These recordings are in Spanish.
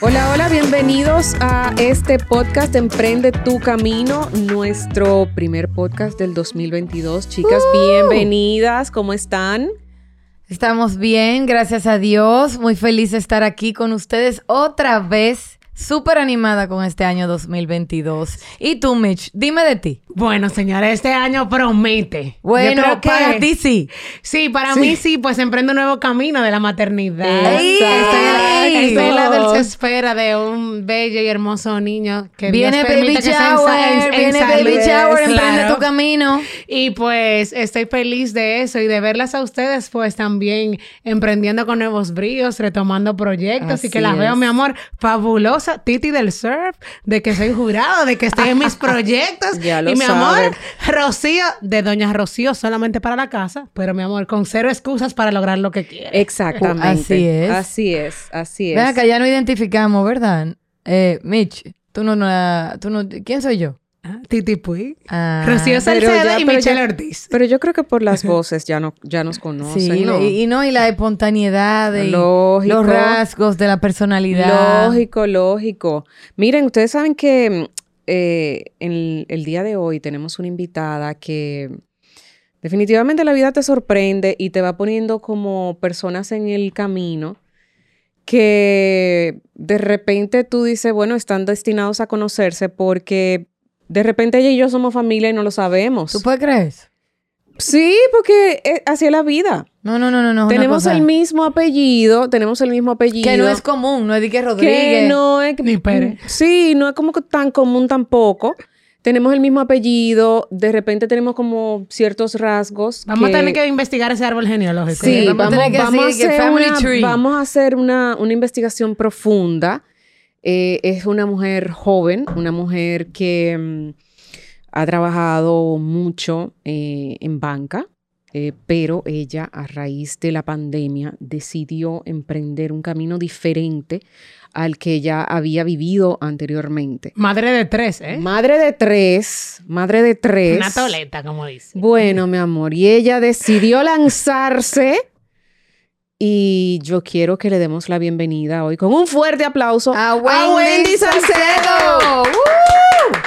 Hola, hola, bienvenidos a este podcast Emprende tu Camino, nuestro primer podcast del 2022. Chicas, bienvenidas, ¿cómo están? Estamos bien, gracias a Dios. Muy feliz de estar aquí con ustedes otra vez súper animada con este año 2022. ¿Y tú, Mitch? Dime de ti. Bueno, señora, este año promete. Bueno, para ti sí. Sí, para mí sí, pues emprendo un nuevo camino de la maternidad. ¡Ey! Estoy en la dulce espera de un bello y hermoso niño que Viene Dios Baby que Shower, en- en viene. Baby Shower, emprende Claro. tu camino. Y pues estoy feliz de eso y de verlas a ustedes pues también emprendiendo con nuevos bríos, retomando proyectos Así y que las veo, mi amor, Titi del surf, de que soy jurado, de que estoy en mis proyectos. Ya lo y mi sabe. amor, Rocío, de Doña Rocío solamente para la casa, pero mi amor, con cero excusas para lograr lo que quiere. Exactamente. Así es. Así es, así es. Ven acá, ya no identificamos, ¿verdad? Eh, Mitch, tú no, no, tú no, ¿quién soy yo? Ah, Titi Puig, Ah, Rocío Salcedo y Michelle Ortiz. Pero yo creo que por las voces ya, no, ya nos conocen, Sí, ¿no? y, y no, y la espontaneidad y Lógico. los rasgos de la personalidad. Lógico, lógico. Miren, ustedes saben que eh, el día de hoy tenemos una invitada que definitivamente la vida te sorprende y te va poniendo como personas en el camino que de repente tú dices, bueno, están destinados a conocerse porque de repente ella y yo somos familia y no lo sabemos. ¿Tú puedes creer eso? Sí, porque eh, así es la vida. No, no, no, no, Tenemos el mismo apellido, tenemos el mismo apellido. Que no es común, no es de que Rodríguez. Que no es... Ni Pérez. Sí, no es como que tan común tampoco. Tenemos el mismo apellido, de repente tenemos como ciertos rasgos. Vamos a tener que investigar ese árbol genealógico. Sí, vamos a tener que vamos a decir que hacer family una, tree. vamos a hacer una, una investigación profunda. Eh, es una mujer joven, una mujer que mm, ha trabajado mucho eh, en banca, eh, pero ella a raíz de la pandemia decidió emprender un camino diferente al que ya había vivido anteriormente. Madre de tres, ¿eh? Madre de tres, madre de tres. Una toleta, como dice. Bueno, mi amor, y ella decidió lanzarse y yo quiero que le demos la bienvenida hoy con un fuerte aplauso A Wendy Salcedo. ¡Woo!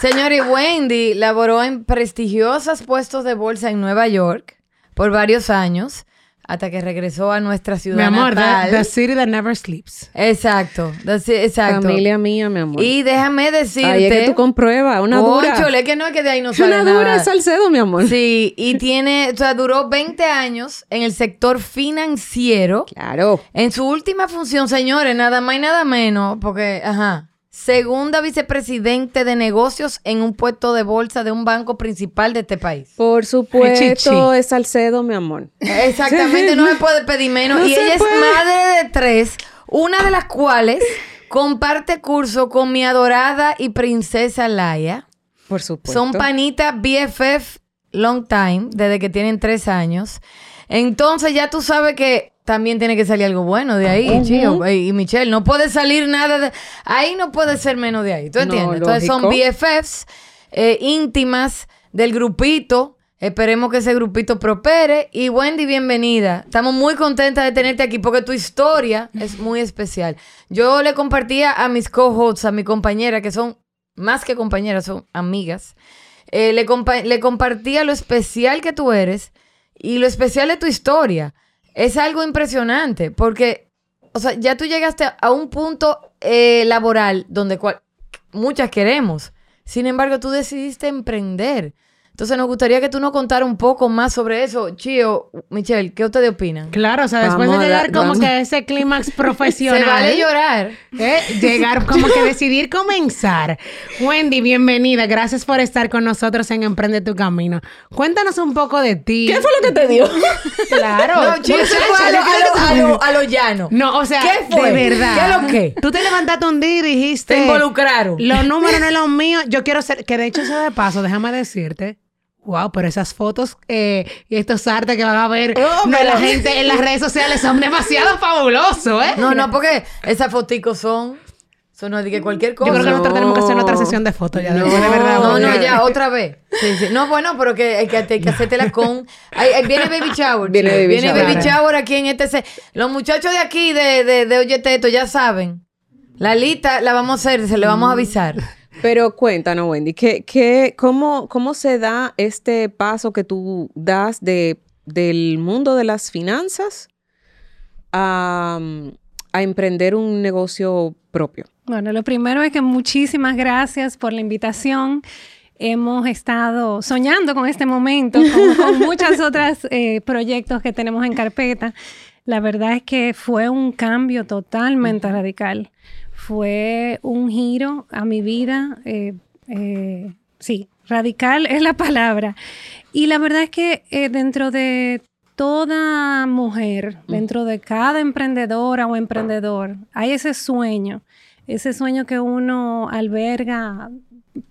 Señor, y Wendy laboró en prestigiosos puestos de bolsa en Nueva York por varios años hasta que regresó a nuestra ciudad Mi amor, natal. the, the city that never sleeps. Exacto, it, exacto. Familia mía, mi amor. Y déjame decirte... Ahí es que tú compruebas, una dura. Cónchole, que no es que de ahí no sale Una dura nada. es Salcedo, mi amor. Sí, y tiene, o sea, duró 20 años en el sector financiero. Claro. En su última función, señores, nada más y nada menos, porque, ajá, segunda vicepresidente de negocios en un puesto de bolsa de un banco principal de este país. Por supuesto, es Salcedo, mi amor. Exactamente, no se puede pedir menos. No y ella puede. es madre de tres, una de las cuales comparte curso con mi adorada y princesa Laia. Por supuesto. Son panitas BFF long time, desde que tienen tres años. Entonces ya tú sabes que también tiene que salir algo bueno de ahí, chío. Y Michelle, no puede salir nada de... Ahí no puede ser menos de ahí, ¿tú No, entiendes? Entonces son. BFFs eh, íntimas del grupito. Esperemos que ese grupito prospere. Y Wendy, bienvenida. Estamos muy contentas de tenerte aquí porque tu historia es muy especial. Yo le compartía a mis co-hosts, a mi compañera, que son más que compañeras, son amigas. Eh, le, compa- le compartía lo especial que tú eres y lo especial de tu historia. Es algo impresionante porque, o sea, ya tú llegaste a un punto eh, laboral donde muchas queremos. Sin embargo, tú decidiste emprender. Entonces, nos gustaría que tú nos contara un poco más sobre eso. Chío, Michelle, ¿qué ustedes opinan? Claro, o sea, después Vamos de a llegar dar- como vamos. que a ese clímax profesional. Se vale llorar. ¿eh? Llegar como que decidir comenzar. Wendy, bienvenida. Gracias por estar con nosotros en Emprende tu Camino. Cuéntanos un poco de ti. ¿Qué fue lo que te dio? Claro. No, Chío se fue a lo, a lo- a lo- a lo llano. No, o sea, ¿Qué fue? de verdad. ¿Qué es lo que? Tú te levantaste un día y dijiste. Te involucraron. Los números no son los míos. Yo quiero ser. Que de hecho, eso de paso, déjame decirte. Wow, pero esas fotos eh, y estos artes que van a ver No, de la gente en las redes sociales son demasiado fabulosos, ¿eh? No, no, porque esas foticos son... Eso no dije cualquier Yo cosa. creo que nosotros tenemos que hacer otra sesión de fotos ya. No. de verdad. No, no, ya, otra vez. Sí, sí. No, bueno, pero que hay que, hay que hacértela con. Ay, ay, viene Baby Shower. Viene baby viene shower. Baby Shower aquí en este. se- Los muchachos de aquí, de, de, de Oye Teto, ya saben. La lista la vamos a hacer, se le vamos a avisar. Pero cuéntanos, Wendy, ¿qué, qué, cómo, ¿cómo se da este paso que tú das de, del mundo de las finanzas a, a emprender un negocio propio? Bueno, lo primero es que muchísimas gracias por la invitación. Hemos estado soñando con este momento, con, con muchos otros proyectos que tenemos en carpeta. La verdad es que fue un cambio totalmente radical. Fue un giro a mi vida. eh, eh, sí, radical es la palabra. Y la verdad es que eh, dentro de toda mujer, dentro de cada emprendedora o emprendedor, hay ese sueño, ese sueño que uno alberga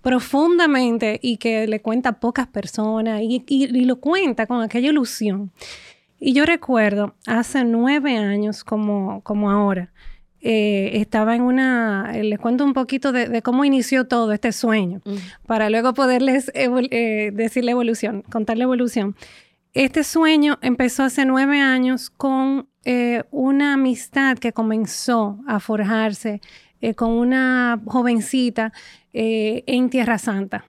profundamente y que le cuenta a pocas personas y, y- y lo cuenta con aquella ilusión. Y yo recuerdo hace nueve años, como, como ahora, eh, estaba en una, eh, les cuento un poquito de, de cómo inició todo este sueño, para luego poderles evol- eh, decir la evolución, contar la evolución. Este sueño empezó hace nueve años con eh, una amistad que comenzó a forjarse con una jovencita en Tierra Santa.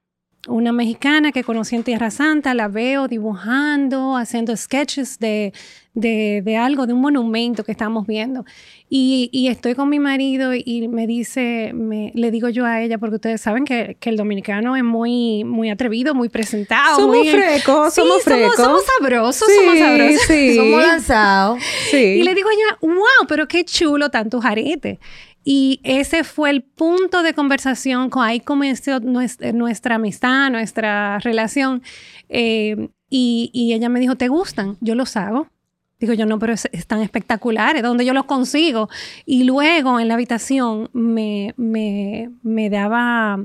Una mexicana que conocí en Tierra Santa, la veo dibujando, haciendo sketches de, de, de algo, de un monumento que estamos viendo. Y, y estoy con mi marido y me dice, me, le digo yo a ella, porque ustedes saben que, que el dominicano es muy, muy atrevido, muy presentado. somos muy, frecos, Sí, somos frecos. somos sabrosos, Sí, somos sabrosos. sí. Somos lanzados. Sí. Y le digo a ella, wow, pero qué chulo tantos aretes. Y ese fue el punto de conversación, con ahí comenzó nuestra, amistad, nuestra relación. Eh, y, ella me dijo, ¿te gustan? Yo los hago. Digo yo, no, pero es- están espectaculares, ¿dónde yo los consigo? Y luego en la habitación me, me, me daba,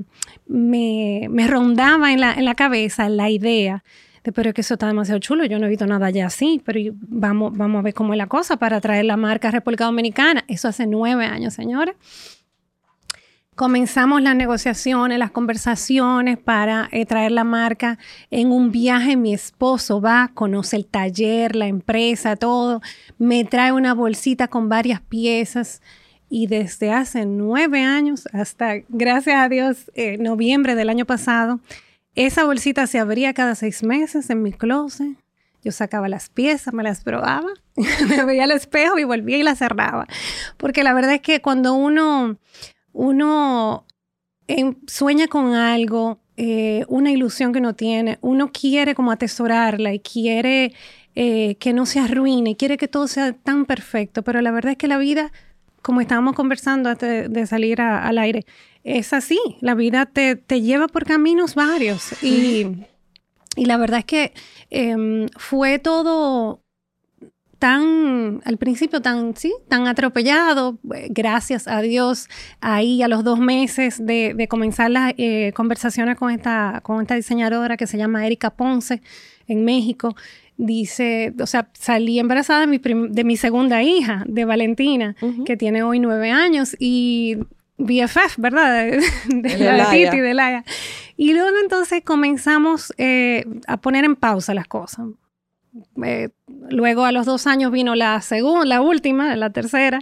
me, me rondaba en la, en la cabeza la idea de, pero es que eso está demasiado chulo, yo no he visto nada ya así, pero vamos, vamos a ver cómo es la cosa para traer la marca a República Dominicana. Eso hace nueve años, señores. Comenzamos las negociaciones, las conversaciones para eh, traer la marca. En un viaje mi esposo va, conoce el taller, la empresa, todo. Me trae una bolsita con varias piezas y desde hace nueve años hasta, gracias a Dios, eh, noviembre del año pasado, esa bolsita se abría cada seis meses en mi closet. Yo sacaba las piezas, me las probaba, me veía al espejo y volvía y las cerraba. Porque la verdad es que cuando uno, uno sueña con algo, eh, una ilusión que uno tiene, uno quiere como atesorarla y quiere eh, que no se arruine, quiere que todo sea tan perfecto, pero la verdad es que la vida, como estábamos conversando antes de, salir al aire, es así, la vida te, te lleva por caminos varios y, y la verdad es que em, fue todo tan, al principio tan, sí, tan atropellado, gracias a Dios, ahí a los dos meses de, de comenzar las eh, conversaciones con esta, con esta diseñadora que se llama Erika Ponce en México, dice, o sea, salí embarazada de mi, de mi segunda hija, de Valentina, que tiene hoy nueve años y BFF, ¿verdad? De, de De la. Titi, de Laia. Y luego entonces comenzamos eh, a poner en pausa las cosas. Eh, luego a los dos años vino la segunda, la última, la tercera,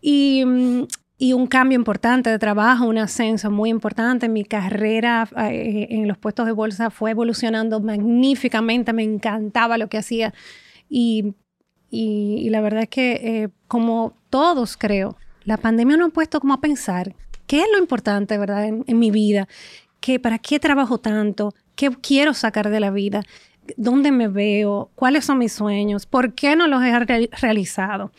y, mm, y un cambio importante de trabajo, un ascenso muy importante. Mi carrera eh, en los puestos de bolsa fue evolucionando magníficamente, me encantaba lo que hacía. Y, y- y la verdad es que, como todos creo, la pandemia nos ha puesto como a pensar qué es lo importante, ¿verdad?, en, mi vida. ¿Qué, ¿Para qué trabajo tanto? ¿Qué quiero sacar de la vida? ¿Dónde me veo? ¿Cuáles son mis sueños? ¿Por qué no los he re- realizado?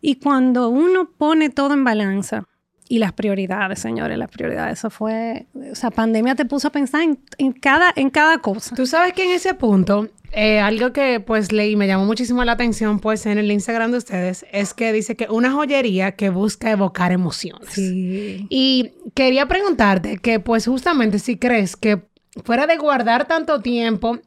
Y cuando uno pone todo en balanza, y las prioridades, señores, las prioridades, eso fue, o sea, pandemia te puso a pensar en, en cada, en cada cosa. Tú sabes que en ese punto, eh, algo que pues leí me llamó muchísimo la atención pues en el Instagram de ustedes es que dice que una joyería que busca evocar emociones. Sí. Y quería preguntarte que pues justamente si crees que fuera de guardar tanto tiempo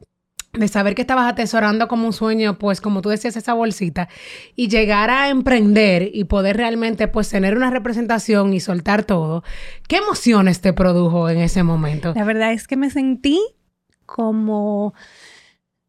de saber que estabas atesorando como un sueño, pues como tú decías, esa bolsita, y llegar a emprender y poder realmente pues tener una representación y soltar todo, ¿qué emociones te produjo en ese momento? La verdad es que me sentí como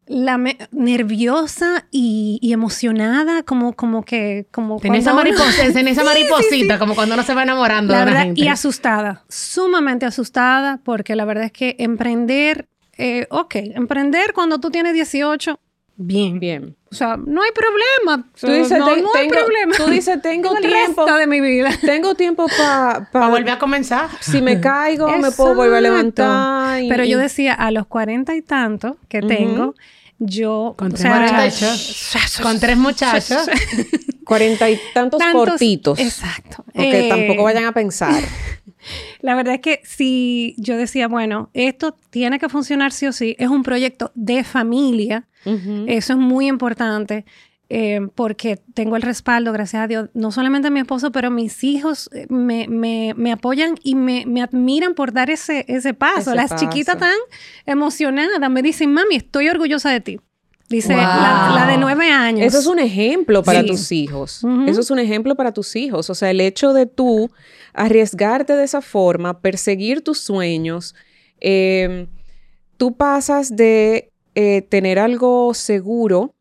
la me- nerviosa y, y emocionada, como, como que... Como Tenía esa, cuando uno- mariposa, tenía esa Sí, sí, mariposita, sí. como cuando uno se va enamorando La de verdad, gente. y asustada, sumamente asustada, porque la verdad es que emprender, eh, ok, emprender cuando tú tienes 18, bien. Bien. O sea, no hay problema. Tú dices, no, "Ten- no hay tengo- problema. tú dices, tengo el tiempo. resto de mi vida. Tengo tiempo para... Para volver a comenzar. Si me caigo, me puedo volver a levantar. y- Pero yo decía, a los cuarenta y tantos que tengo, yo... Con o tres sea, muchachos. Con tres muchachos. Cuarenta y tantos, tantos- cortitos. Exacto. Porque Eh, tampoco vayan a pensar. La verdad es que si yo decía, bueno, esto tiene que funcionar sí o sí, es un proyecto de familia, Eso es muy importante. eh, porque tengo el respaldo, gracias a Dios, no solamente mi esposo, pero mis hijos eh, me, me- me apoyan y me, me admiran por dar ese, ese paso. Ese Las paso. chiquitas tan emocionadas me dicen, mami, estoy orgullosa de ti. Dice Wow. la, la de nueve años. Eso es un ejemplo para Sí. tus hijos. Eso es un ejemplo para tus hijos. O sea, el hecho de tú arriesgarte de esa forma, perseguir tus sueños, eh, tú pasas de eh, tener algo seguro,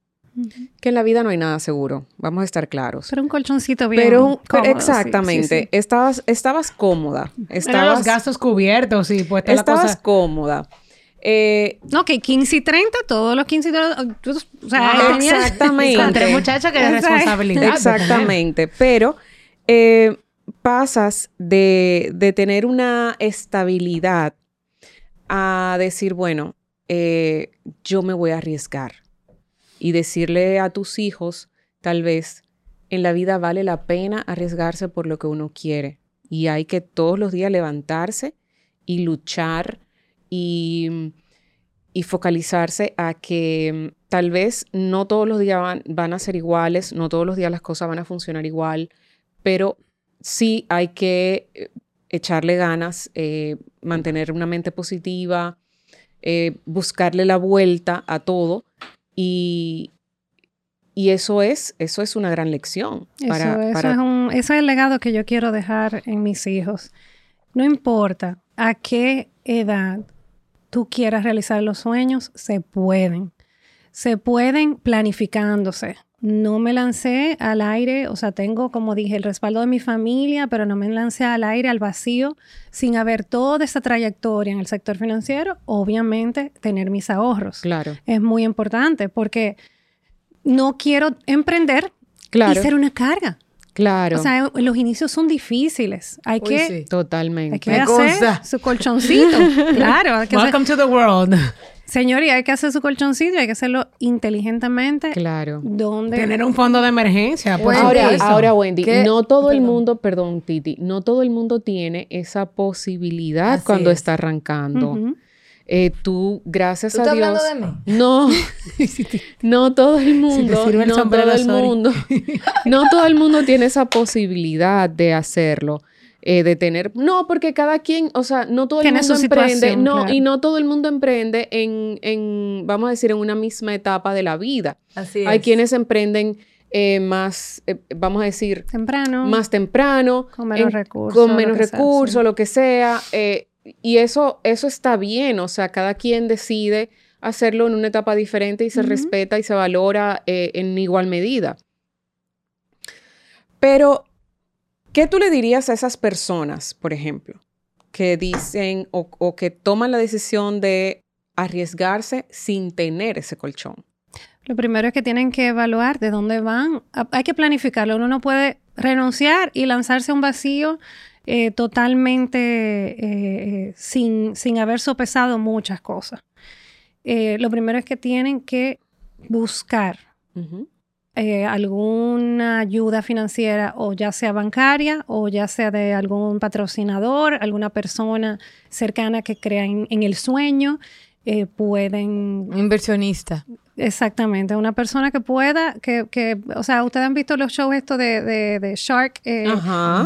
que en la vida no hay nada seguro, vamos a estar claros. Pero un colchoncito bien. Pero, cómodo, exactamente, sí, sí. Estabas, estabas cómoda, Eran los estabas, gastos cubiertos y pues toda la estabas cosa. cómoda. Eh, No, que 15 y 30, todos los 15 y 30. tú- O sea, Ah, exactamente. Con tres que responsabilidad. de tener. Exactamente, pero eh, pasas de, de tener una estabilidad a decir, bueno, eh, yo me voy a arriesgar y decirle a tus hijos, tal vez, en la vida vale la pena arriesgarse por lo que uno quiere. Y hay que todos los días levantarse y luchar y, y focalizarse a que mm, tal vez no todos los días van, van a ser iguales, no todos los días las cosas van a funcionar igual, pero sí hay que eh, echarle ganas, eh, mantener una mente positiva, eh, buscarle la vuelta a todo y, y eso es, eso es una gran lección. Eso, para, eso para- es un, eso es el legado que yo quiero dejar en mis hijos. No importa a qué edad tú quieras realizar los sueños, se pueden. Se pueden planificándose. No me lancé al aire, o sea, tengo, como dije, el respaldo de mi familia, pero no me lancé al aire, al vacío, sin haber toda esa trayectoria en el sector financiero. Obviamente, tener mis ahorros. Claro, Es muy importante porque no quiero emprender claro, y ser una carga. claro, O sea, los inicios son difíciles. Hay Uy, que, sí. totalmente. hay que Me hacer su colchoncito. claro, hacer- Welcome to the world. Señor, y hay que hacer su colchoncito y hay que hacerlo inteligentemente. Claro. Donde Tener un fondo de emergencia. Por Ahora, ahora, Wendy, ¿Qué? no todo el mundo, perdón, Titi, no todo el mundo tiene esa posibilidad Así cuando es. está arrancando. Eh, tú, gracias ¿Tú a estás Dios. hablando de mí? No, no todo el mundo, sirve el no sombrero, todo el sorry. mundo, no todo el mundo tiene esa posibilidad de hacerlo. Eh, de tener, no, porque cada quien, o sea, no todo el Tiene mundo emprende, no, claro. y no todo el mundo emprende en, en, vamos a decir, en una misma etapa de la vida. Así Hay es. quienes emprenden eh, más, eh, vamos a decir, temprano. más temprano, Con menos en- recursos, con lo menos sea, recursos, sí. lo que sea. eh, y eso, eso está bien, o sea, cada quien decide hacerlo en una etapa diferente y se Ujú. respeta y se valora eh, en igual medida. Pero, ¿qué tú le dirías a esas personas, por ejemplo, que dicen o, o que toman la decisión de arriesgarse sin tener ese colchón? Lo primero es que tienen que evaluar de dónde van. Hay que planificarlo. Uno no puede renunciar y lanzarse a un vacío eh, totalmente eh, eh, sin, sin haber sopesado muchas cosas. Eh, lo primero es que tienen que buscar. Eh, alguna ayuda financiera o ya sea bancaria o ya sea de algún patrocinador, alguna persona cercana que crea en, en el sueño. eh, pueden Un inversionista. Exactamente, una persona que pueda, que, que o sea, ustedes han visto los shows estos de, de, de Shark, eh,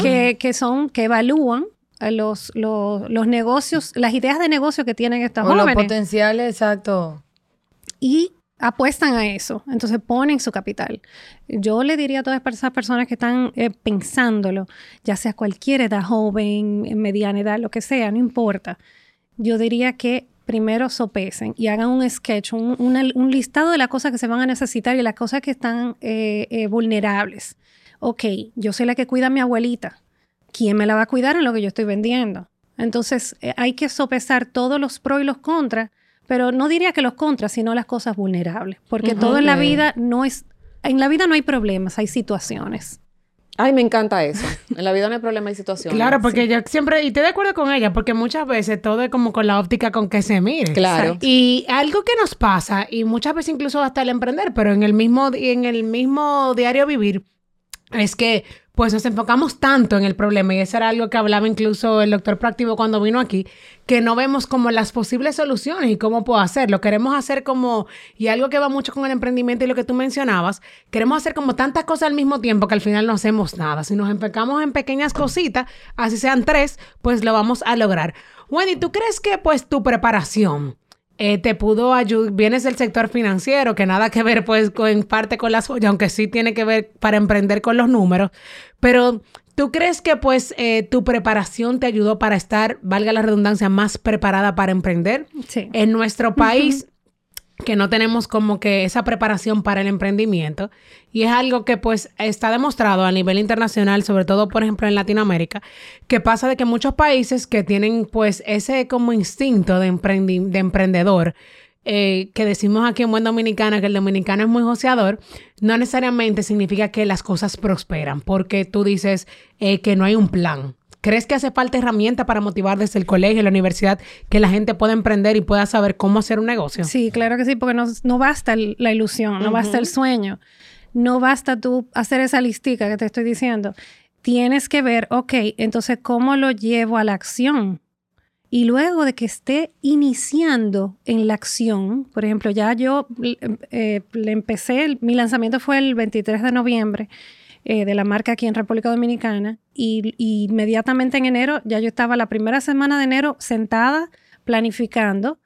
que, que son, que evalúan los, los, los negocios, las ideas de negocio que tienen estas O los jóvenes. potenciales, exacto. y apuestan a eso, entonces ponen su capital. Yo le diría a todas esas personas que están eh, pensándolo, ya sea cualquier edad, joven, mediana edad, lo que sea, no importa. Yo diría que primero sopesen y hagan un sketch, un, listado de las cosas que se van a necesitar y las cosas que están eh, eh, vulnerables. Ok, yo soy la que cuida a mi abuelita. ¿Quién me la va a cuidar en lo que yo estoy vendiendo? Entonces, hay que sopesar todos los pros y los contras, pero no diría que los contras, sino las cosas vulnerables, porque todo en la vida no es, en la vida no hay problemas, hay situaciones. Ay, me encanta eso. En la vida no hay problema, hay situaciones. Claro, porque yo siempre, y estoy de acuerdo con ella, porque muchas veces todo es como con la óptica con que se mire. Claro. Y algo que nos pasa, y muchas veces incluso hasta el emprender, pero en el mismo, en el mismo diario vivir, es que pues nos enfocamos tanto en el problema, y eso era algo que hablaba incluso el doctor Proactivo cuando vino aquí, que no vemos como las posibles soluciones y cómo puedo hacerlo. Queremos hacer como, y algo que va mucho con el emprendimiento y lo que tú mencionabas, queremos hacer como tantas cosas al mismo tiempo que al final no hacemos nada. Si nos enfocamos en pequeñas cositas, así sean tres, pues lo vamos a lograr. Wendy, ¿tú crees que pues tu preparación eh, te pudo ayudar, vienes del sector financiero, que nada que ver pues con, en parte con las joyas, aunque sí tiene que ver para emprender con los números, pero ¿tú crees que pues eh, tu preparación te ayudó para estar, valga la redundancia, más preparada para emprender? Sí. En nuestro país, que no tenemos como que esa preparación para el emprendimiento, y es algo que pues está demostrado a nivel internacional, sobre todo por ejemplo en Latinoamérica, que pasa de que muchos países que tienen pues ese como instinto de, de emprendedor, eh, que decimos aquí en Buen Dominicana que el dominicano es muy joseador, no necesariamente significa que las cosas prosperan, porque tú dices eh, que no hay un plan. ¿Crees que hace falta herramienta para motivar desde el colegio y la universidad que la gente pueda emprender y pueda saber cómo hacer un negocio? Sí, claro que sí, porque no, no basta el- la ilusión, no basta el sueño, no basta tú hacer esa listica que te estoy diciendo. Tienes que ver, ok, entonces, ¿cómo lo llevo a la acción? Y luego de que esté iniciando en la acción, por ejemplo, ya yo eh, le empecé, mi lanzamiento fue el 23 de noviembre eh, de la marca aquí en República Dominicana y, y inmediatamente en enero, ya yo estaba la primera semana de enero sentada planificando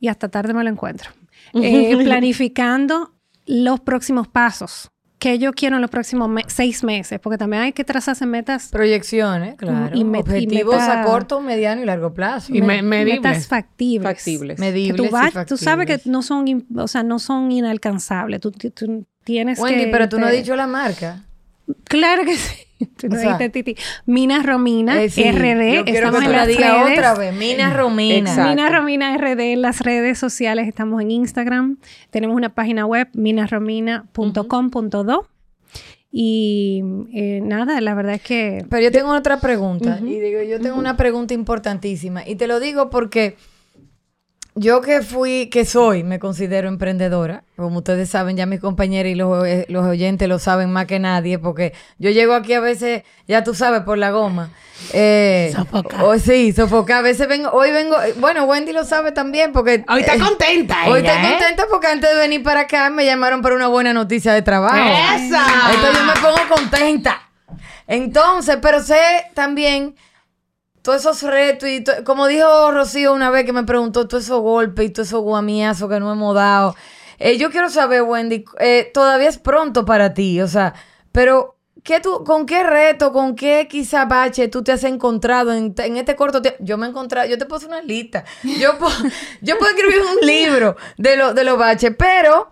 y hasta tarde me lo encuentro. Eh, planificando los próximos pasos que yo quiero en los próximos me- seis meses, porque también hay que trazarse metas, Proyecciones, claro. Y Objetivos meta- a corto, mediano y largo plazo. Y me- metas medibles. factibles. Factibles. Que Medibles tú, y vas- tú sabes que no son, o sea, no son inalcanzables. Tú, tienes Wendy, que... pero tú no has dicho la marca. Claro que sí. Tú no O sea, dijiste Titi. Mina Romina, Eh, sí, RD. Estamos en las redes. otra vez. Mina Romina. Exacto. Mina Romina RD en las redes sociales. Estamos en Instagram. Tenemos una página web, minaromina.com.do. Y eh, nada, la verdad es que... Pero yo tengo otra pregunta. Y digo, yo tengo una pregunta importantísima. Y te lo digo porque yo que fui, que soy, me considero emprendedora. Como ustedes saben, ya mis compañeros y los, eh, los oyentes lo saben más que nadie. Porque yo llego aquí a veces, ya tú sabes, por la goma. Eh, o- sí, sofocar. A veces vengo, hoy vengo, bueno, Wendy lo sabe también porque... Hoy está eh, contenta Hoy ella, estoy ¿eh? contenta porque antes de venir para acá me llamaron para una buena noticia de trabajo. ¡Esa! Entonces yo me pongo contenta. Entonces, pero sé también todos esos retos y to- como dijo Rocío una vez que me preguntó todos esos golpes y todos esos guamiazos que no hemos dado. Eh, yo quiero saber, Wendy, eh, todavía es pronto para ti, o sea, pero ¿qué tú, ¿con qué reto, con qué quizá bache tú te has encontrado en, en este corto tiempo? Yo me he encontrado, yo te puse una lista, yo, puedo- yo puedo escribir un libro de, lo, de los baches, pero...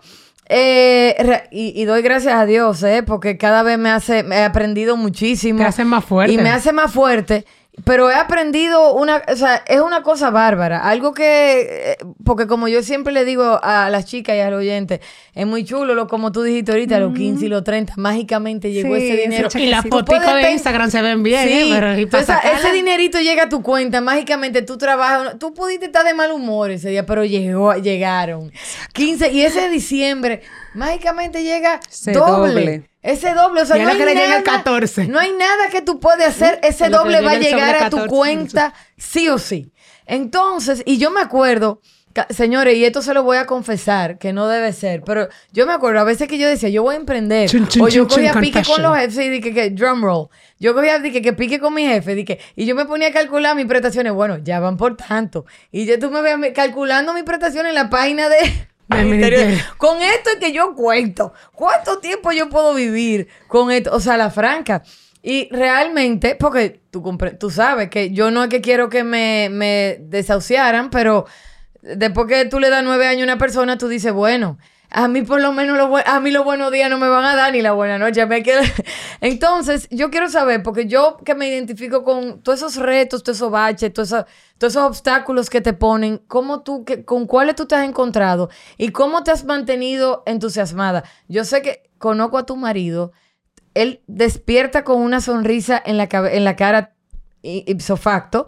eh, y, y doy gracias a Dios, ¿eh? porque cada vez me hace, me he aprendido muchísimo. Te hace más fuerte. Y me hace más fuerte. Pero he aprendido una, o sea, es una cosa bárbara. Algo que, eh, porque como yo siempre le digo a las chicas y al oyente, es muy chulo, lo, como tú dijiste ahorita, los 15 y los 30, mágicamente llegó Sí, ese dinero. Y las fotos de Instagram se ven bien, Sí, ¿eh? Pero y para entonces, ese dinerito llega a tu cuenta, mágicamente tú trabajas, tú pudiste estar de mal humor ese día, pero llegó, llegaron. 15, y ese diciembre, mágicamente llega doble. Ese doble, o sea, Y a no hay que nada, el 14. no hay nada que tú puedes hacer, ese doble le va a llegar a tu 14. cuenta sí o sí. Entonces, y yo me acuerdo, señores, y esto se lo voy a confesar, que no debe ser, pero yo me acuerdo a veces que yo decía, yo voy a emprender, Chun, chun, o yo chun, chun, cogía pique con los jefes y dije que drum roll, yo cogía dije, que pique con mi jefe, dije, y yo me ponía a calcular mis prestaciones, bueno, ya van por tanto, y yo tú me ves calculando mis prestaciones en la página de... Del Ministerio de- ministerio. Con esto es que yo cuento. ¿Cuánto tiempo yo puedo vivir con esto? O sea, la franca. Y realmente, porque tú, tú sabes que yo no es que quiero que me, me desahuciaran, pero después que tú le das nueve años a una persona, tú dices, bueno, a mí por lo menos lo a mí los buenos días no me van a dar ni la buena noche. Me Entonces, yo quiero saber, porque yo que me identifico con todos esos retos, todos esos baches, todos esos, obstáculos que te ponen, ¿cómo tú, que, con cuáles tú te has encontrado y cómo te has mantenido entusiasmada? Yo sé que conozco a tu marido, él despierta con una sonrisa en la, en la cara ipso facto.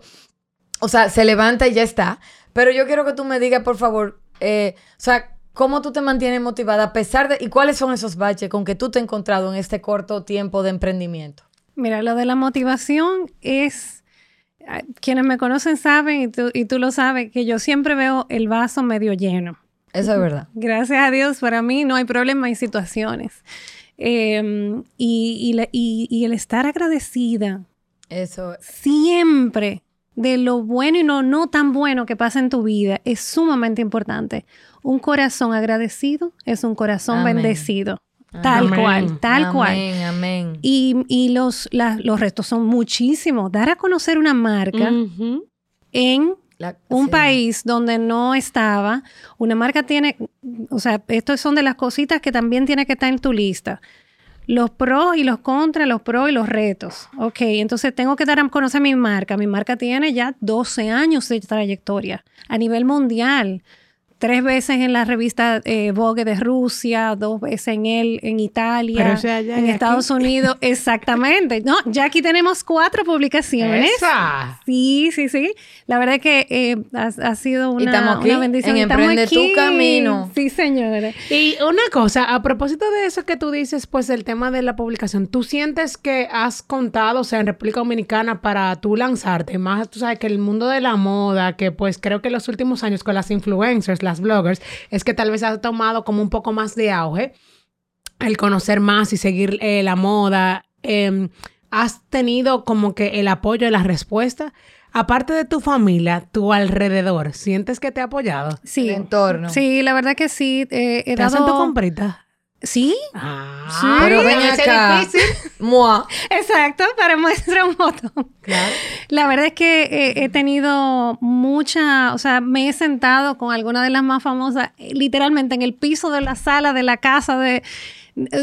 O sea, se levanta y ya está. Pero yo quiero que tú me digas, por favor, eh, o sea, cómo tú te mantienes motivada a pesar de... ¿Y cuáles son esos baches con que tú te has encontrado en este corto tiempo de emprendimiento? Mira, lo de la motivación es, ah, quienes me conocen saben y tú, y tú lo sabes, que yo siempre veo el vaso medio lleno. Eso es verdad. Gracias a Dios, para mí no hay problema, hay situaciones. Eh, y, y la- y- y el estar agradecida Eso. siempre de lo bueno y lo no tan bueno que pasa en tu vida es sumamente importante. Un corazón agradecido es un corazón Amén. bendecido. Tal Amén. cual, tal amén, cual. Amén, Y, y los, la- los retos son muchísimos. Dar a conocer una marca en La- un sí. país donde no estaba, una marca tiene, o sea, estas son de las cositas que también tiene que estar en tu lista. Los pros y los contras, los pros y los retos. Ok, entonces tengo que dar a conocer mi marca. Mi marca tiene ya 12 años de trayectoria a nivel mundial. Tres veces en la revista eh, Vogue de Rusia, dos veces en él, en Italia, en Estados Unidos. Exactamente. No, ya aquí tenemos cuatro publicaciones. Esa. Sí, sí, sí. La verdad es que eh, ha, ha sido Y una, estamos aquí, una bendición. en Y Emprende tu. Camino. Sí, señora. Y una cosa, a propósito de eso que tú dices, pues el tema de la publicación, ¿tú sientes que has contado, o sea, en República Dominicana para tú lanzarte? Más, tú sabes que el mundo de la moda, que pues creo que en los últimos años con las influencers, las bloggers, es que tal vez ha tomado como un poco más de auge el conocer más y seguir eh, la moda. Em, ¿Has tenido como que el apoyo de la respuesta? Aparte de tu familia, tu alrededor, ¿sientes que te ha apoyado? Sí. El entorno. Sí, la verdad que sí. eh, he ¿Te hacen tu dado... comprita? Sí, Ah, Pero ven acá. difícil. Mua. exacto, para muestra un botón. Claro. La verdad es que eh, he tenido mucha, o sea, me he sentado con alguna de las más famosas, eh, literalmente en el piso de la sala de la casa de...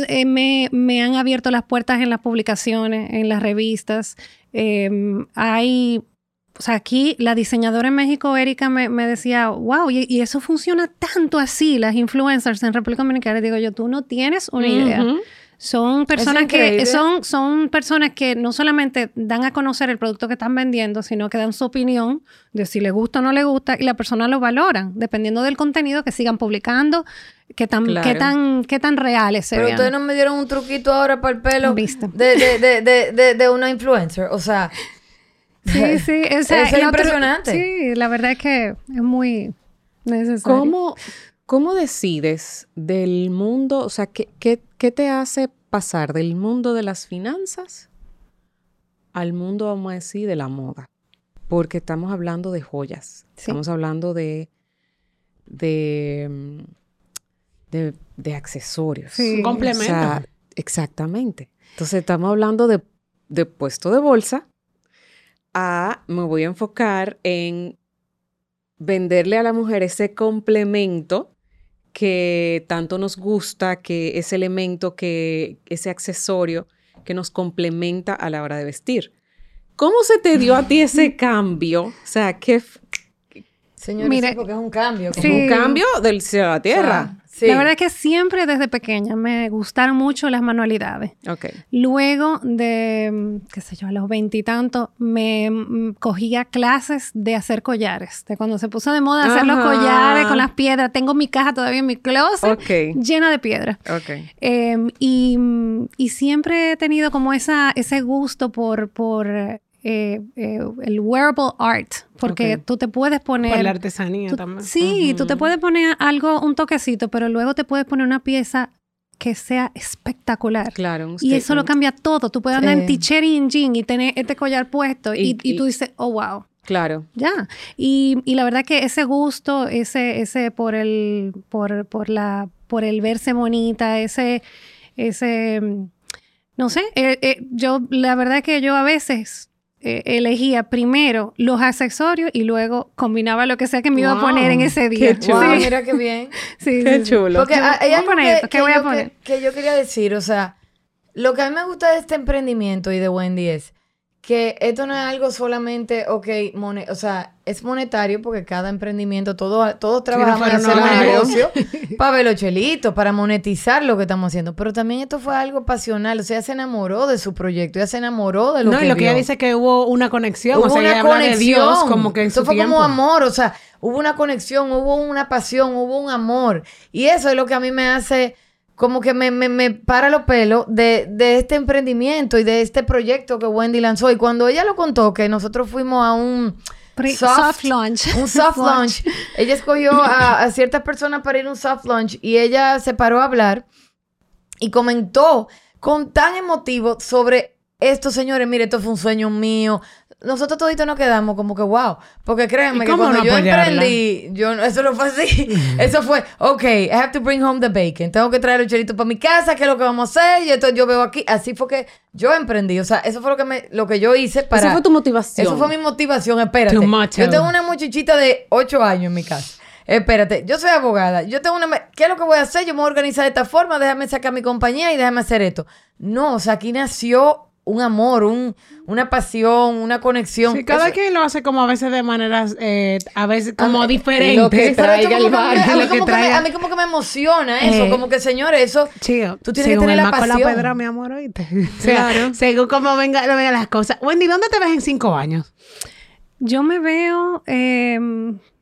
eh, me, me han abierto las puertas en las publicaciones, en las revistas. Eh, hay, o sea, aquí la diseñadora en México, Erika, me, me decía, wow, y, y eso funciona tanto así, las influencers en República Dominicana. Y digo yo, tú no tienes una idea. Son personas que son, son personas que no solamente dan a conocer el producto que están vendiendo, sino que dan su opinión de si le gusta o no le gusta y la persona lo valoran, dependiendo del contenido que sigan publicando, qué tan, Claro. qué tan, qué tan reales se Pero vean. ustedes no me dieron un truquito ahora para el pelo Visto. de, de, de, de, de, de una influencer. O sea, Sí, sí. es el otro- impresionante. sí, la verdad es que es muy necesario. ¿Cómo, ¿Cómo decides del mundo, o sea, qué, qué, qué te hace pasar del mundo de las finanzas al mundo, vamos a decir, de la moda? Porque estamos hablando de joyas, Sí. estamos hablando de, de, de, de accesorios. Sí. Un complemento. O sea, exactamente. Entonces estamos hablando de, de puesto de bolsa a me voy a enfocar en venderle a la mujer ese complemento que tanto nos gusta, que ese elemento, que ese accesorio que nos complementa a la hora de vestir. ¿Cómo se te dio a ti ese cambio? O sea, ¿qué señores, Mire, sí, porque es un cambio. sí. un cambio del cielo a la tierra? Sí. La verdad es que siempre desde pequeña me gustaron mucho las manualidades. Luego de, mm, qué sé yo, a los veintitantos, me mm, cogía clases de hacer collares. De cuando se puso de moda hacer los collares con las piedras. Tengo mi caja todavía en mi closet Ok. llena de piedras. Ok. Eh, y, mm, y siempre he tenido como esa, ese gusto por, por eh, eh, el wearable art. Porque tú te puedes poner... Por la artesanía Tú- también. sí, tú te puedes poner algo, un toquecito, pero luego te puedes poner una pieza que sea espectacular. Claro. Y eso lo cambia todo. Tú puedes andar en t-shirt y en jean y tener este collar puesto y, Y- tú dices, oh, wow. Claro. Ya. Y, y la verdad que ese gusto, ese, ese por el, por, por la, por el verse bonita, ese, ese, mm, no sé, eh, eh, yo, la verdad que yo a veces eh, elegía primero los accesorios y luego combinaba lo que sea que me iba a poner en ese qué día. chulo. Wow, Sí, mira qué bien. sí, Qué sí, chulo. Porque hay algo poner que, esto? ¿Qué que voy a yo, poner? Que, que yo quería decir, o sea, lo que a mí me gusta de este emprendimiento y de Wendy es que esto no es algo solamente, ok, o sea, es monetario porque cada emprendimiento, todo, todos trabajamos en hacer un negocio para ver los chelitos, para monetizar lo que estamos haciendo. Pero también esto fue algo pasional, o sea, ella se enamoró de su proyecto, ella se enamoró de lo no, que y lo que ella dice es que hubo una conexión. Hubo o sea, una ella conexión. de Dios como que en Esto su fue tiempo. como amor, o sea, hubo una conexión, hubo una pasión, hubo un amor. Y eso es lo que a mí me hace, como que me, me, me para los pelos de, de este emprendimiento y de este proyecto que Wendy lanzó. Y cuando ella lo contó, que nosotros fuimos a un Pre- soft launch. un soft launch, ella escogió a, a ciertas personas para ir a un soft launch y ella se paró a hablar y comentó con tan emotivo sobre esto, señores, mire, esto fue un sueño mío. Nosotros toditos nos quedamos como que wow, porque créanme ¿Y que cuando no yo apoyarla? emprendí, yo no- eso no fue así. eso fue, ok, I have to bring home the bacon. Tengo que traer el chelitos para mi casa, que es lo que vamos a hacer, y esto yo veo aquí. Así fue que yo emprendí, o sea, eso fue lo que me, lo que yo hice para Esa fue tu motivación. eso fue mi motivación, espérate. Too much, yo tengo una muchachita de 8 años en mi casa. Espérate, yo soy abogada. Yo tengo una. ¿Qué es lo que voy a hacer? Yo me voy a organizar de esta forma, déjame sacar mi compañía y déjame hacer esto. No, o sea, aquí nació un amor, un, una pasión, una conexión. Sí, cada Eso- quien lo hace como a veces de maneras, eh, a veces como Ah, diferentes. lo que traiga como el a, mí lo que como que me, traiga. a mí como que me emociona eso. Eh, como que, señores, eso. Chido. Tú tienes que tener la pasión. la pedra, mi amor, oíste. O sea, Claro. Según cómo venga, vengan las cosas. Wendy, ¿dónde te ves en cinco años? Yo me veo eh,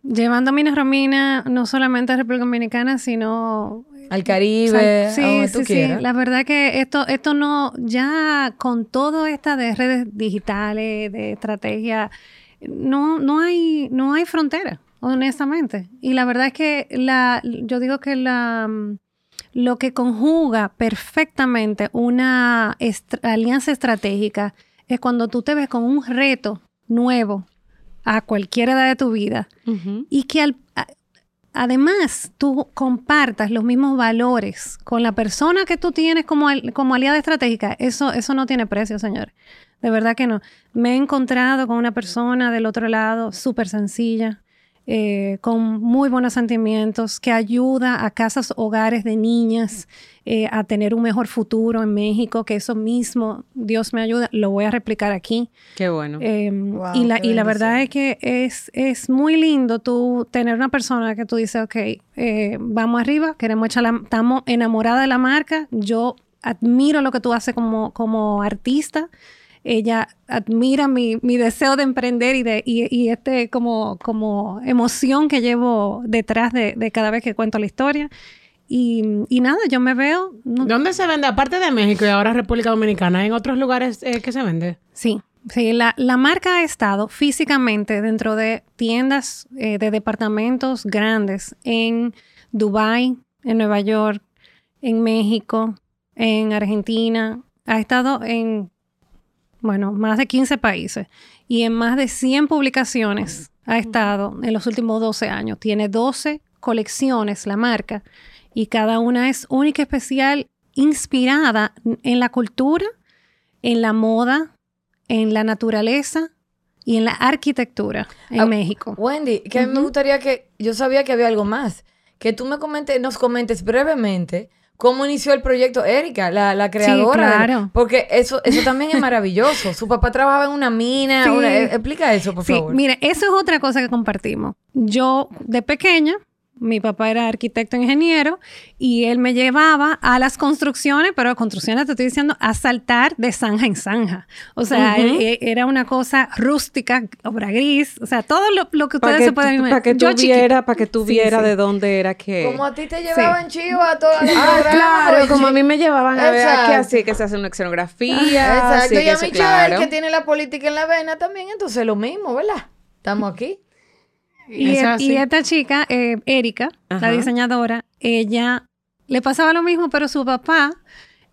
llevando a Mina Romina no solamente a República Dominicana, sino Al Caribe, Sí, a donde sí, tú sí. quieras. La verdad que esto, esto no, ya con todo esta de redes digitales, de estrategia, no, no hay, no hay frontera, honestamente. Y la verdad es que la, yo digo que la lo que conjuga perfectamente una est- alianza estratégica es cuando tú te ves con un reto nuevo a cualquier edad de tu vida y que al- a- además tú compartas los mismos valores con la persona que tú tienes como, como aliada estratégica, eso, eso no tiene precio, señores. De verdad que no. Me he encontrado con una persona del otro lado súper sencilla, eh, con muy buenos sentimientos, que ayuda a casas, hogares de niñas eh, a tener un mejor futuro en México, que eso mismo, Dios me ayuda, lo voy a replicar aquí. Qué bueno. Eh, Wow, y la, qué y la verdad es que es, es muy lindo tú tener una persona que tú dices, ok, eh, vamos arriba, queremos echar la, estamos enamoradas de la marca, yo admiro lo que tú haces como, como artista, ella admira mi, mi deseo de emprender y, de, y, y este como, como emoción que llevo detrás de, de cada vez que cuento la historia. Y, y nada, yo me veo, no- ¿Dónde se vende? Aparte de México y ahora República Dominicana, ¿hay en otros lugares eh, que se vende? Sí, sí, la, la marca ha estado físicamente dentro de tiendas eh, de departamentos grandes en Dubai, en Nueva York, en México, en Argentina. Ha estado en, bueno, más de 15 países y en más de 100 publicaciones ha estado en los últimos 12 años. Tiene 12 colecciones la marca y cada una es única y especial, inspirada en la cultura, en la moda, en la naturaleza y en la arquitectura en Ah, México. Wendy, que a mí me gustaría que, yo sabía que había algo más, que tú me comentes, nos comentes brevemente cómo inició el proyecto Erika, la, la creadora. del- claro. porque eso, eso también es maravilloso. Su papá trabajaba en una mina. Sí. una- eh, explica eso, por Sí, favor. mire, eso es otra cosa que compartimos. Yo, de pequeña, mi papá era arquitecto ingeniero y él me llevaba a las construcciones, pero construcciones te estoy diciendo, a saltar de zanja en zanja. O sea, e- e- era una cosa rústica, obra gris, o sea, todo lo, lo que Para ustedes que, se pueden imaginar. pa' que tú Yo chiquita. viera, para que tú Sí, viera sí. de dónde era que... Como a ti te llevaban chivo a todas las Ah, claro, como a mí me llevaban a ver aquí así que se hace una escenografía. Exacto. así y a Michelle, claro. que tiene la política en la vena también, entonces lo mismo, ¿verdad? Estamos aquí. Y, e- y esta chica, eh, Erika, Ajá. la diseñadora, ella le pasaba lo mismo, pero su papá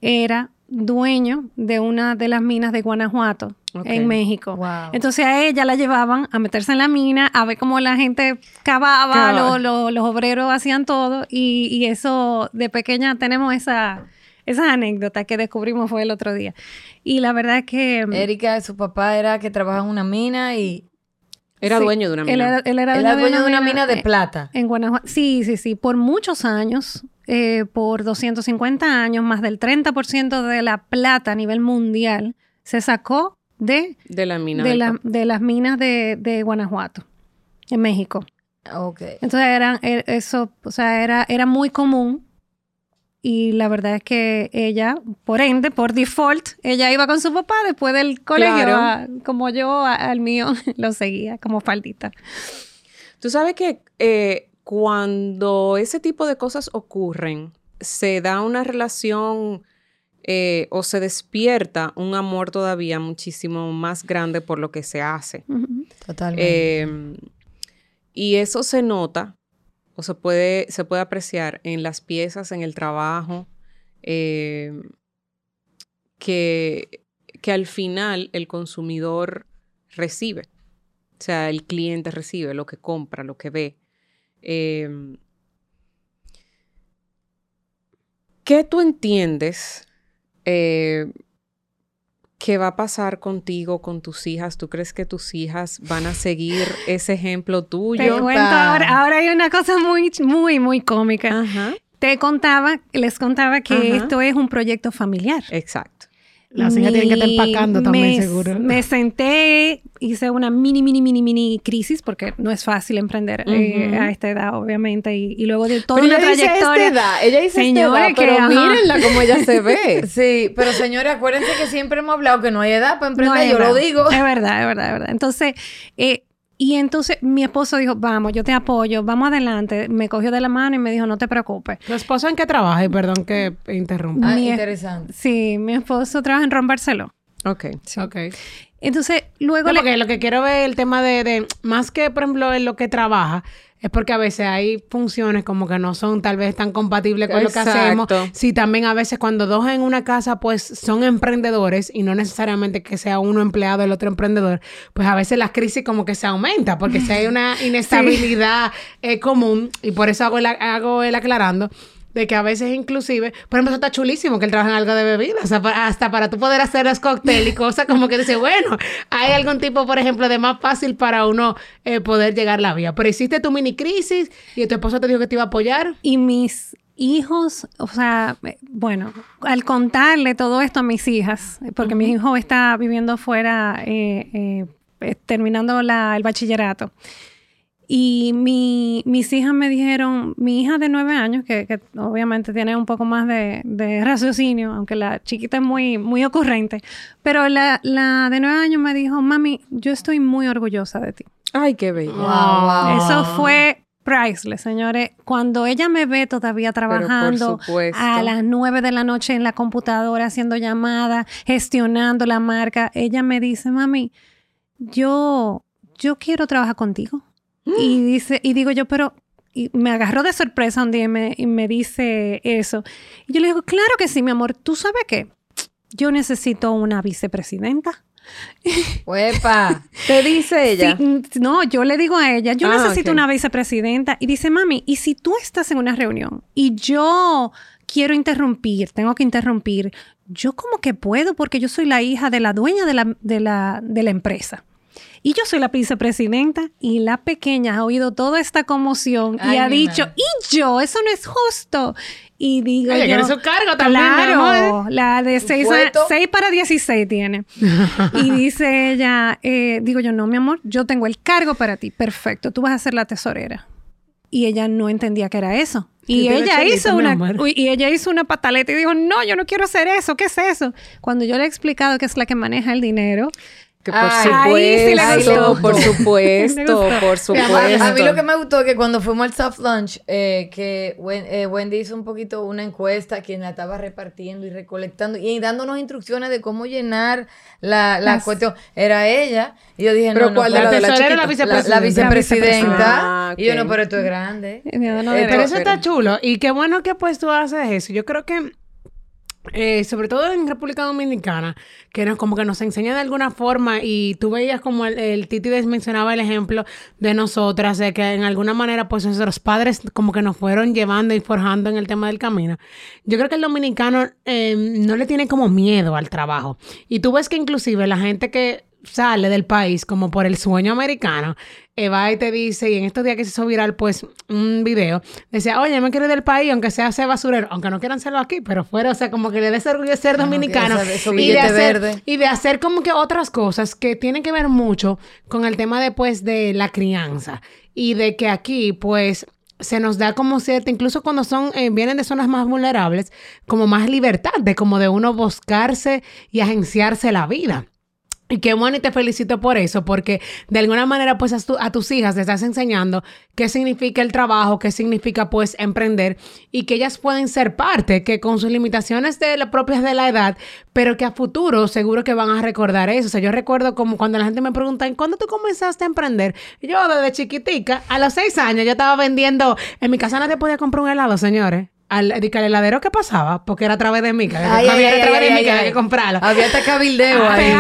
era dueño de una de las minas de Guanajuato en México. Wow. Entonces a ella la llevaban a meterse en la mina, a ver cómo la gente cavaba, Cavaba. lo- lo- los obreros hacían todo y, y eso de pequeña tenemos esa, esa anécdota que descubrimos fue el otro día. Y la verdad es que... mm, Erika, su papá era que trabajaba en una mina y Era sí, dueño de una mina. Él era, él era él era dueño de una mina de plata. En Guanajuato. Sí, sí, sí. Por muchos años, eh, por 250 años, más del 30% de la plata a nivel mundial se sacó de, de la mina. de, del la- papá. de las minas de, de Guanajuato, en México. Ok. Entonces eran, e- eso, o sea, era, era muy común. Y la verdad es que ella, por ende, por default, ella iba con su papá después del colegio, Claro. a- como yo a- al mío lo seguía, como faldita. Tú sabes que eh, cuando ese tipo de cosas ocurren, se da una relación eh, o se despierta un amor todavía muchísimo más grande por lo que se hace. Totalmente. Eh, y eso se nota o se puede, se puede apreciar en las piezas, en el trabajo, eh, que, que al final el consumidor recibe. O sea, el cliente recibe lo que compra, lo que ve. Eh, ¿Qué tú entiendes eh, que va a pasar contigo, con tus hijas? ¿Tú crees que tus hijas van a seguir ese ejemplo Te tuyo? cuento ahora, ahora hay una cosa muy, muy, muy cómica. Ajá, Te contaba, les contaba que Ajá. esto es un proyecto familiar. exacto. Las hijas tienen que estar empacando también, me- seguro. Me senté, hice una mini, mini, mini, mini crisis, porque no es fácil emprender eh, a esta edad, obviamente, y, y luego de toda Pero una ella dice trayectoria. esta edad, ella dice Señores, esta edad, que, pero ajá. mírenla como ella se ve. Sí, pero señores, acuérdense que siempre hemos hablado que no hay edad para emprender, yo lo digo. Es verdad, es verdad, es verdad. Entonces, eh, y entonces mi esposo dijo, vamos, yo te apoyo, vamos adelante. Me cogió de la mano y me dijo, no te preocupes. ¿Tu esposo en qué trabaja? Y perdón que interrumpa. Ah, Mi- interesante. Sí, mi esposo trabaja en Ron Barceló. Ok. Ok. Entonces, luego No, le... porque lo que quiero ver el tema de, de- más que, por ejemplo, en lo que trabaja, es porque a veces hay funciones como que no son tal vez tan compatibles con lo que hacemos. Sí, también a veces cuando dos en una casa pues son emprendedores y no necesariamente que sea uno empleado y el otro emprendedor, pues a veces las crisis como que se aumenta porque si hay una inestabilidad eh, común y por eso hago el, hago el aclarando de que a veces inclusive, por ejemplo, eso está chulísimo que él trabaja en algo de bebida, o sea, pa- hasta para tú poder hacer los cócteles y cosas como que dice, bueno, hay algún tipo, por ejemplo, de más fácil para uno eh, poder llegar a la vía. Pero hiciste tu mini crisis y tu esposo te dijo que te iba a apoyar. Y mis hijos, o sea, eh, bueno, al contarle todo esto a mis hijas, porque mi hijo está viviendo fuera, eh, terminando la- el bachillerato. Y mi- mis hijas me dijeron, mi hija de nueve años, que, que obviamente tiene un poco más de, de raciocinio, aunque la chiquita es muy, muy ocurrente, pero la, la de nueve años me dijo, mami, yo estoy muy orgullosa de ti. Ay, qué bello. Wow, wow. Eso fue priceless, señores. Cuando ella me ve todavía trabajando a las 9 de la noche en la computadora, haciendo llamadas, gestionando la marca, ella me dice, mami, yo, yo quiero trabajar contigo. Y dice, y digo yo, pero y me agarró de sorpresa un día y me, y me dice eso. Y yo le digo, claro que sí, mi amor. ¿Tú sabes qué? Yo necesito una vicepresidenta. Huepa. Te dice ella. Sí, mm, no, yo le digo a ella, yo Ah, necesito una vicepresidenta. Y dice, mami, ¿y si tú estás en una reunión y yo quiero interrumpir, tengo que interrumpir, yo como que puedo porque yo soy la hija de la dueña de la, de la, de la empresa. Y yo soy la vicepresidenta y la pequeña ha oído toda esta conmoción y Ay, ha mi dicho, madre. y yo, eso no es justo. Y digo Ella yo, quiere su cargo también, Claro, la de 6 Puesto. para 16 tiene. Y dice ella, eh, digo yo, no, mi amor, yo tengo el cargo para ti. Perfecto, tú vas a ser la tesorera. Y ella no entendía que era eso. Y ella chelito, hizo una y ella hizo una pataleta y dijo, "No, yo no quiero hacer eso. ¿Qué es eso?" Cuando yo le he explicado que es la que maneja el dinero, Que por Ay, ahí sí le supuesto, por supuesto, por A, supuesto. a mí lo que me gustó es que cuando fuimos al soft lunch, eh, que Wen- eh, Wendy hizo un poquito una encuesta, quien la estaba repartiendo y recolectando y dándonos instrucciones de cómo llenar la, la Las- cuestión. Era ella. Y yo dije, ¿Pero no, no, cuál de pero- la de la o la chiquita? la, la vicepresidenta? vicepresidenta. Ah, Y yo, no, pero esto es grande. no, no, Eh, de- Pero eso pero- está chulo. Y qué bueno que pues tú haces eso. Yo creo que eh, sobre todo en República Dominicana, que nos, como que nos enseña de alguna forma y tú veías como el, el Titi mencionaba el ejemplo de nosotras, de que en alguna manera pues nuestros padres como que nos fueron llevando y forjando en el tema del camino. Yo creo que el dominicano eh, no le tiene como miedo al trabajo. Y tú ves que inclusive la gente que sale del país como por el sueño americano, va y te dice, y en estos días que se hizo viral, pues, un video, decía, oye, me quiero ir del país, aunque sea ser basurero, aunque no quieran serlo aquí, pero fuera, o sea, como que le dé ese orgullo de ser dominicano. y, de hacer, y de hacer como que otras cosas que tienen que ver mucho con el tema después de la crianza. Y de que aquí, pues, se nos da como cierta, incluso cuando son, eh, vienen de zonas más vulnerables, como más libertad de como de uno buscarse y agenciarse la vida. Y qué bueno y te felicito por eso, porque de alguna manera pues a, tus hijas le estás enseñando qué significa el trabajo, qué significa pues emprender y que ellas pueden ser parte, que con sus limitaciones de las propias de la edad, pero que a futuro seguro que van a recordar eso. O sea, yo recuerdo como cuando la gente me pregunta, ¿cuándo tú comenzaste a emprender? Yo desde chiquitica, a los seis años yo estaba vendiendo, en mi casa nadie podía comprar un helado, señores al, al heladero ¿qué pasaba, porque era a través de mí, que había a través de mí que había que comprarlo. Había hasta cabildeo ah, ahí.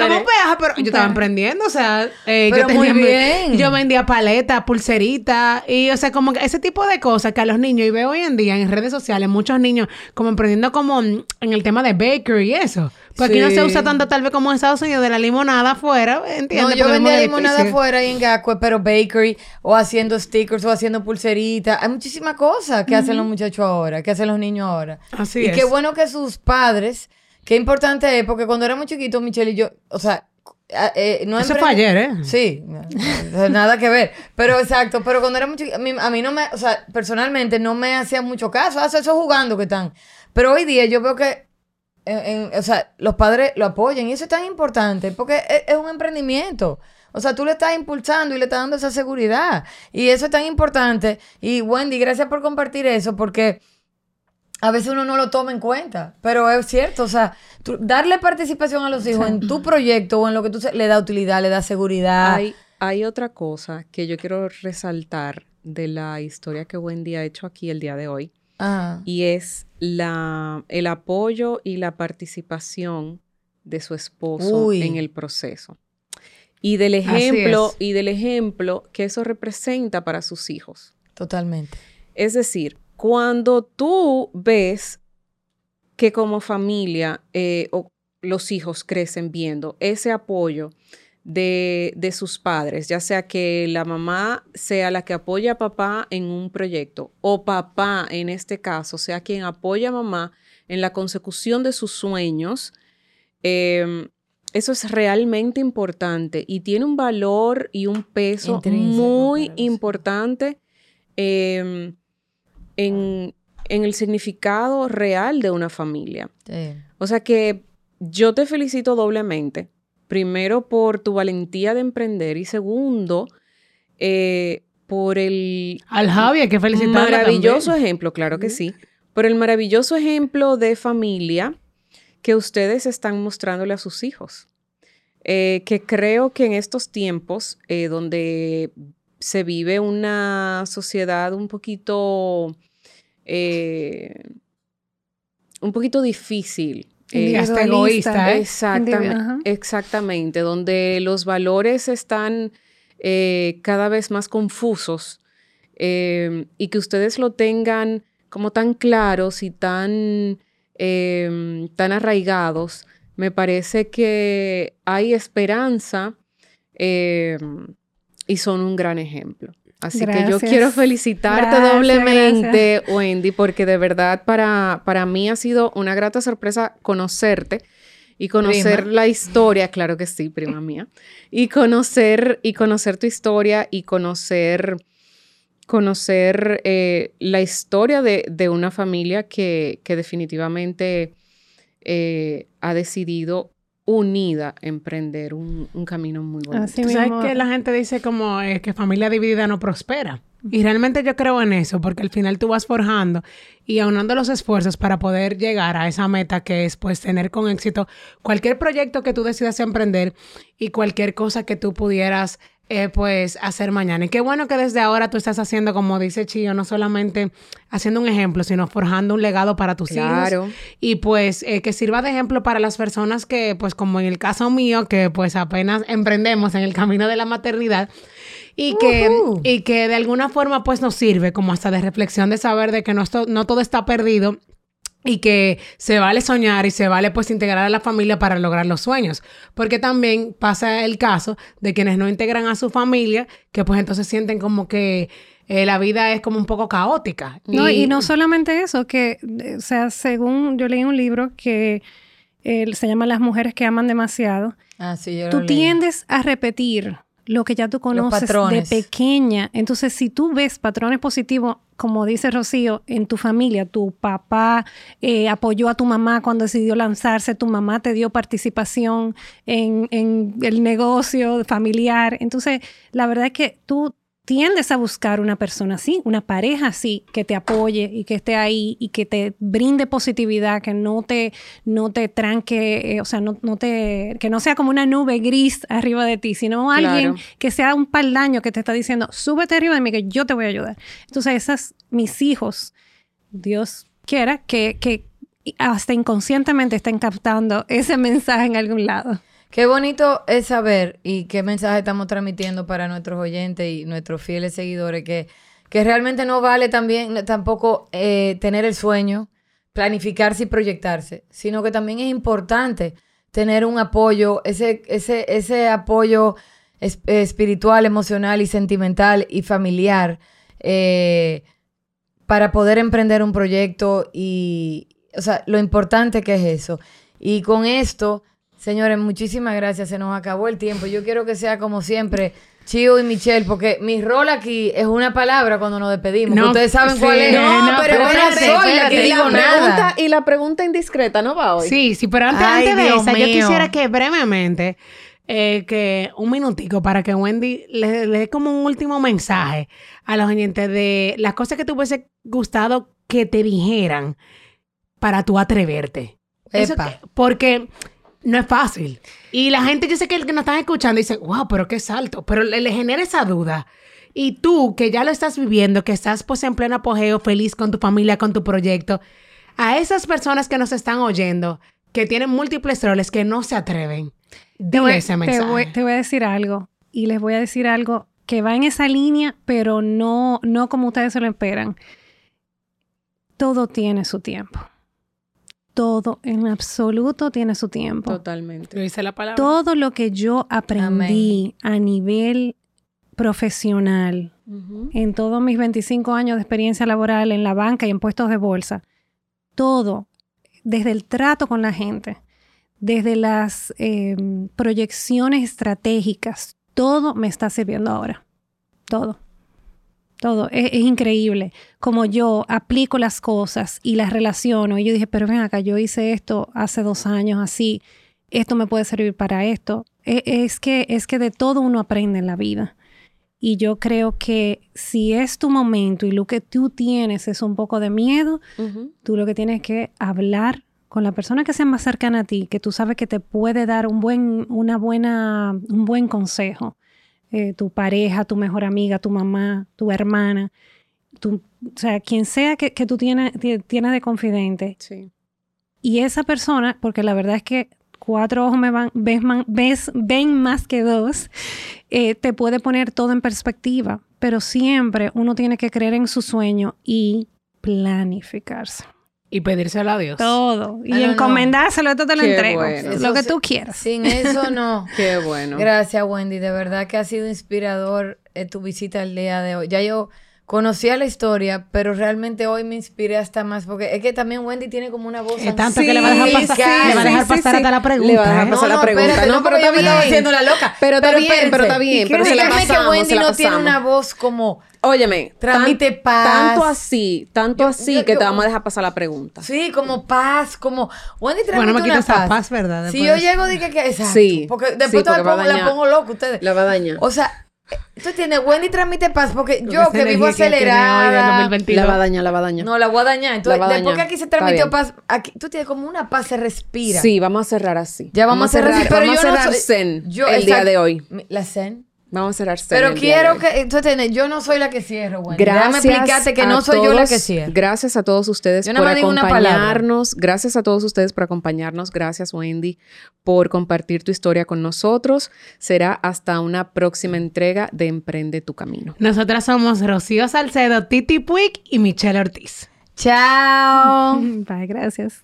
¿cómo peaje? Pero yo estaba emprendiendo, o sea, eh, yo muy bien. yo vendía paletas, pulseritas, y o sea, como que ese tipo de cosas que a los niños, y veo hoy en día en redes sociales, muchos niños como emprendiendo como en el tema de bakery y eso. Porque aquí no se usa tanto tal vez como en Estados Unidos de la limonada afuera, ¿entiendes? No, yo vendía limonada afuera y en Gacue, pero bakery o haciendo stickers o haciendo pulseritas. Hay muchísimas cosas que hacen los muchachos ahora, que hacen los niños ahora. Así y es. qué bueno que sus padres, qué importante es, porque cuando éramos chiquitos, Michelle y yo, o sea, eh, no Eso fue ayer, ¿eh? Sí, nada que ver. Pero exacto, pero cuando éramos chiquitos, a mí, no me, o sea, personalmente no me hacía mucho caso, hace eso jugando que están. Pero hoy día yo veo que o sea, los padres lo apoyan y eso es tan importante porque es, un emprendimiento. O sea, tú le estás impulsando y le estás dando esa seguridad. Y eso es tan importante. Y Wendy, gracias por compartir eso porque a veces uno no lo toma en cuenta, pero es cierto. O sea, darle participación a los hijos en tu proyecto o en lo que tú le da utilidad, le da seguridad. Hay, hay otra cosa que yo quiero resaltar de la historia que Wendy ha hecho aquí el día de hoy. Y es la, el apoyo y la participación de su esposo en el proceso. Y del ejemplo, y del ejemplo que eso representa para sus hijos. Totalmente. Es decir, cuando tú ves que como familia eh, o los hijos crecen viendo ese apoyo de, sus padres, ya sea que la mamá sea la que apoya a papá en un proyecto o papá en este caso sea quien apoya a mamá en la consecución de sus sueños, em, eso es realmente importante y tiene un valor y un peso muy importante em, en, el significado real de una familia. O sea que yo te felicito doblemente Primero, por tu valentía de emprender y segundo, eh, por el... Al Javi, que felicitarle Maravilloso ejemplo, claro que sí. Por el maravilloso ejemplo de familia que ustedes están mostrándole a sus hijos. Eh, que creo que en estos tiempos eh, donde se vive una sociedad un poquito, un poquito difícil, eh, hasta egoísta. ¿eh? Exactamente, exactamente, donde los valores están eh, cada vez más confusos em, y que ustedes lo tengan como tan claros y tan, em, tan arraigados, me parece que hay esperanza em, y son un gran ejemplo. Así que yo quiero felicitarte doblemente, Wendy, porque de verdad para, para mí ha sido una grata sorpresa conocerte y conocer la historia, claro que sí, prima mía, y conocer, y conocer tu historia y conocer, conocer eh, la historia de, de, una familia que, que definitivamente eh, ha decidido unida emprender un, camino muy bonito. Así ¿Sabes que la gente dice como eh, que familia dividida no prospera? Y realmente yo creo en eso, porque al final tú vas forjando y aunando los esfuerzos para poder llegar a esa meta que es pues tener con éxito cualquier proyecto que tú decidas emprender y cualquier cosa que tú pudieras eh, pues hacer mañana. Y qué bueno que desde ahora tú estás haciendo, como dice Chío, no solamente haciendo un ejemplo, sino forjando un legado para tus Claro. hijos. Y pues eh, que sirva de ejemplo para las personas que, pues como en el caso mío, que pues apenas emprendemos en el camino de la maternidad. Y que, y que de alguna forma pues nos sirve como hasta de reflexión de saber de que no, esto- no todo está perdido y que se vale soñar y se vale pues integrar a la familia para lograr los sueños. Porque también pasa el caso de quienes no integran a su familia, que pues entonces sienten como que eh, la vida es como un poco caótica. No, y no solamente eso, que, o sea, según yo leí un libro que eh, se llama Las mujeres que aman demasiado, Ah, sí, yo lo tú leí. tiendes a repetir lo que ya tú conoces de pequeña. Entonces, si tú ves patrones positivos, como dice Rocío, en tu familia, tu papá eh, apoyó a tu mamá cuando decidió lanzarse, tu mamá te dio participación en, en el negocio familiar. Entonces, la verdad es que tú tiendes a buscar una persona así, una pareja así, que te apoye y que esté ahí y que te brinde positividad, que no te, no te tranque, eh, o sea, no, no te, que no sea como una nube gris arriba de ti, sino alguien Claro. que sea un paldaño que te está diciendo, súbete arriba de mí que yo te voy a ayudar. Entonces, esas, mis hijos, Dios quiera, que, que hasta inconscientemente estén captando ese mensaje en algún lado. Qué bonito es saber y qué mensaje estamos transmitiendo para nuestros oyentes y nuestros fieles seguidores, que, que realmente no vale también tampoco eh, tener el sueño, planificarse y proyectarse, sino que también es importante tener un apoyo, ese, ese, ese apoyo es- espiritual, emocional y sentimental y familiar eh, para poder emprender un proyecto y, o sea, lo importante que es eso. Y con esto, señores, muchísimas gracias. Se nos acabó el tiempo. Yo quiero que sea como siempre, Chio y Michelle, porque mi rol aquí es una palabra cuando nos despedimos. No, ustedes saben sí, cuál es. no, pero pero no espérate, soy la que digo la nada. pregunta, y la pregunta indiscreta no va hoy. Sí, sí, pero antes, Ay, antes de Dios esa, yo quisiera que brevemente, eh, que un minutico para que Wendy le, le dé como un último mensaje a los oyentes de las cosas que te hubiese gustado que te dijeran para tú atreverte. Eso Epa. que- porque no es fácil. Y la gente, yo sé que el que nos están escuchando dice, wow, pero qué salto. Pero le, le genera esa duda. Y tú, que ya lo estás viviendo, que estás pues en pleno apogeo, feliz con tu familia, con tu proyecto, a esas personas que nos están oyendo, que tienen múltiples roles, que no se atreven, Te voy, ese te mensaje. voy- te voy a decir algo y les voy a decir algo que va en esa línea, pero no, no como ustedes se lo esperan. Todo tiene su tiempo. Todo en absoluto tiene su tiempo. Totalmente. La palabra. Todo lo que yo aprendí a nivel profesional en todos mis 25 años de experiencia laboral en la banca y en puestos de bolsa, todo, desde el trato con la gente, desde las eh, proyecciones estratégicas, todo me está sirviendo ahora. Todo. Todo. Es, es increíble como yo aplico las cosas y las relaciono. Y yo dije, pero ven acá, yo hice esto hace dos años así. Esto me puede servir para esto. E- Es que, es que de todo uno aprende en la vida. Y yo creo que si es tu momento y lo que tú tienes es un poco de miedo, tú lo que tienes que hablar con la persona que sea más cercana a ti, que tú sabes que te puede dar un buen, una buena, un buen consejo. Eh, tu pareja, tu mejor amiga, tu mamá, tu hermana, tu, o sea, quien sea que, que tú tienes, ti- tienes de confidente. Sí. Y esa persona, porque la verdad es que cuatro ojos me van, ves man- ves- ven más que dos, eh, te puede poner todo en perspectiva. Pero siempre uno tiene que creer en su sueño y planificarse. Y pedírselo a Dios. Todo. Y Ah, no, no. encomendárselo, esto te lo Qué entrego. bueno. Lo que tú quieras. Sin eso no. Qué bueno. Gracias, Wendy. De verdad que ha sido inspirador eh, tu visita el día de hoy. Ya yo conocía la historia, pero realmente hoy me inspiré hasta más porque es que también Wendy tiene como una voz Es tanto Sí, que le va a dejar pasar, sí, le va a dejar sí, pasar sí. hasta la pregunta. Le va a dejar ¿eh? pasar la pregunta. espérate, No, pero está yo bien. haciendo la loca. Pero está bien, espérense. pero está bien, pero se la Dígame pasamos, que Wendy se la no tiene una voz como... Óyeme, Transmite tan- paz. Tanto así, tanto Yo- así yo- que yo- te vamos a dejar pasar la pregunta. Sí, como paz, como... Wendy transmite Bueno, me quita una esa paz. paz, ¿verdad? Si Después yo de- llego, dije que... Exacto. Sí, Porque sí, después te porque la, va a pongo, la pongo loca ustedes. La va a dañar. O sea, tú entiendes, Wendy transmite paz porque Con yo que vivo que hoy acelerada... 2022. La va a dañar, la va a dañar. No, la voy a dañar. Entonces, La va a después que aquí se transmitió paz, aquí tú tienes como una paz, se respira. Sí, vamos a cerrar así. Ya vamos, a cerrar, así, pero vamos yo a no cerrar soy- zen yo- el día de hoy. La zen. Vamos a cerrar Pero el día de quiero hoy. que. Entonces, yo no soy la que cierro, Wendy. Déjame Gracias explicarte que a no soy yo la que todos- cierro. Gracias a todos ustedes Yo por acompañarnos. Gracias a todos ustedes por acompañarnos. Gracias, Wendy, por compartir tu historia con nosotros. Será hasta una próxima entrega de Emprende tu Camino. Nosotras somos Rocío Salcedo, Titi Puig y Michelle Ortiz. Chao. Bye, gracias.